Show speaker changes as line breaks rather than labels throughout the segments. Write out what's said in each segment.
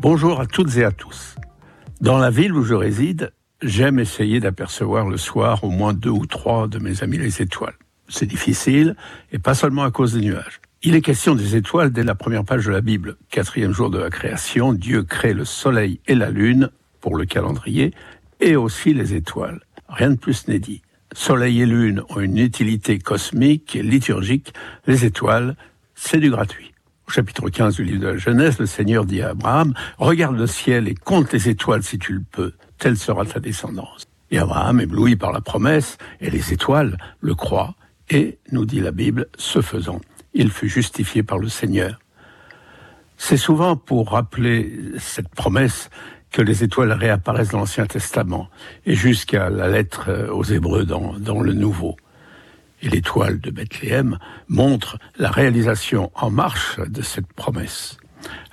Bonjour à toutes et à tous. Dans la ville où je réside, j'aime essayer d'apercevoir le soir au moins deux ou trois de mes amis les étoiles. C'est difficile, et pas seulement à cause des nuages. Il est question des étoiles dès la première page de la Bible. Quatrième jour de la création, Dieu crée le soleil et la lune, pour le calendrier, et aussi les étoiles. Rien de plus n'est dit. Soleil et lune ont une utilité cosmique et liturgique. Les étoiles, c'est du gratuit. Au chapitre 15 du livre de la Genèse, le Seigneur dit à Abraham, regarde le ciel et compte les étoiles si tu le peux. Telle sera ta descendance. Et Abraham, ébloui par la promesse, et les étoiles le croient, et, nous dit la Bible, ce faisant, il fut justifié par le Seigneur. C'est souvent pour rappeler cette promesse que les étoiles réapparaissent dans l'Ancien Testament et jusqu'à la lettre aux Hébreux dans, dans le Nouveau et l'étoile de Bethléem montre la réalisation en marche de cette promesse.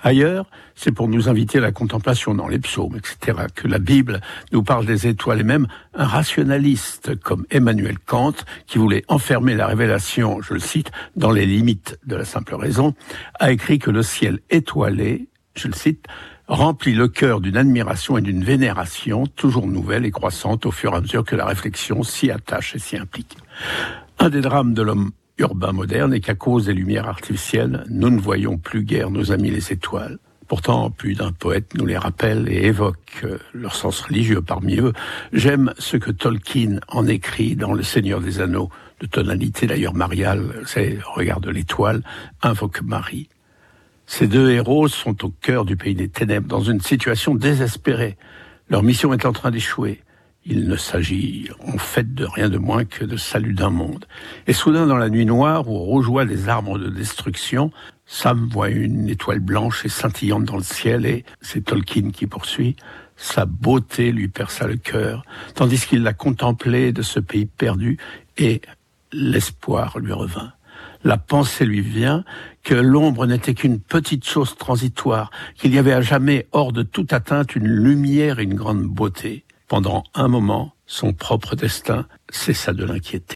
Ailleurs, c'est pour nous inviter à la contemplation dans les psaumes, etc., que la Bible nous parle des étoiles et même un rationaliste comme Emmanuel Kant, qui voulait enfermer la révélation, je le cite, dans les limites de la simple raison, a écrit que le ciel étoilé, je le cite, remplit le cœur d'une admiration et d'une vénération toujours nouvelle et croissante au fur et à mesure que la réflexion s'y attache et s'y implique. Un des drames de l'homme urbain moderne est qu'à cause des lumières artificielles, nous ne voyons plus guère nos amis les étoiles. Pourtant, plus d'un poète nous les rappelle et évoque euh, leur sens religieux parmi eux. J'aime ce que Tolkien en écrit dans Le Seigneur des Anneaux, de tonalité d'ailleurs mariale, c'est Regarde l'étoile, invoque Marie. Ces deux héros sont au cœur du pays des ténèbres, dans une situation désespérée. Leur mission est en train d'échouer. Il ne s'agit en fait de rien de moins que de salut d'un monde. Et soudain, dans la nuit noire, où rougeoient des arbres de destruction, Sam voit une étoile blanche et scintillante dans le ciel, et c'est Tolkien qui poursuit. Sa beauté lui perça le cœur, tandis qu'il la contemplait de ce pays perdu, et l'espoir lui revint. La pensée lui vient que l'ombre n'était qu'une petite chose transitoire, qu'il y avait à jamais hors de toute atteinte une lumière et une grande beauté. Pendant un moment, son propre destin cessa de l'inquiéter.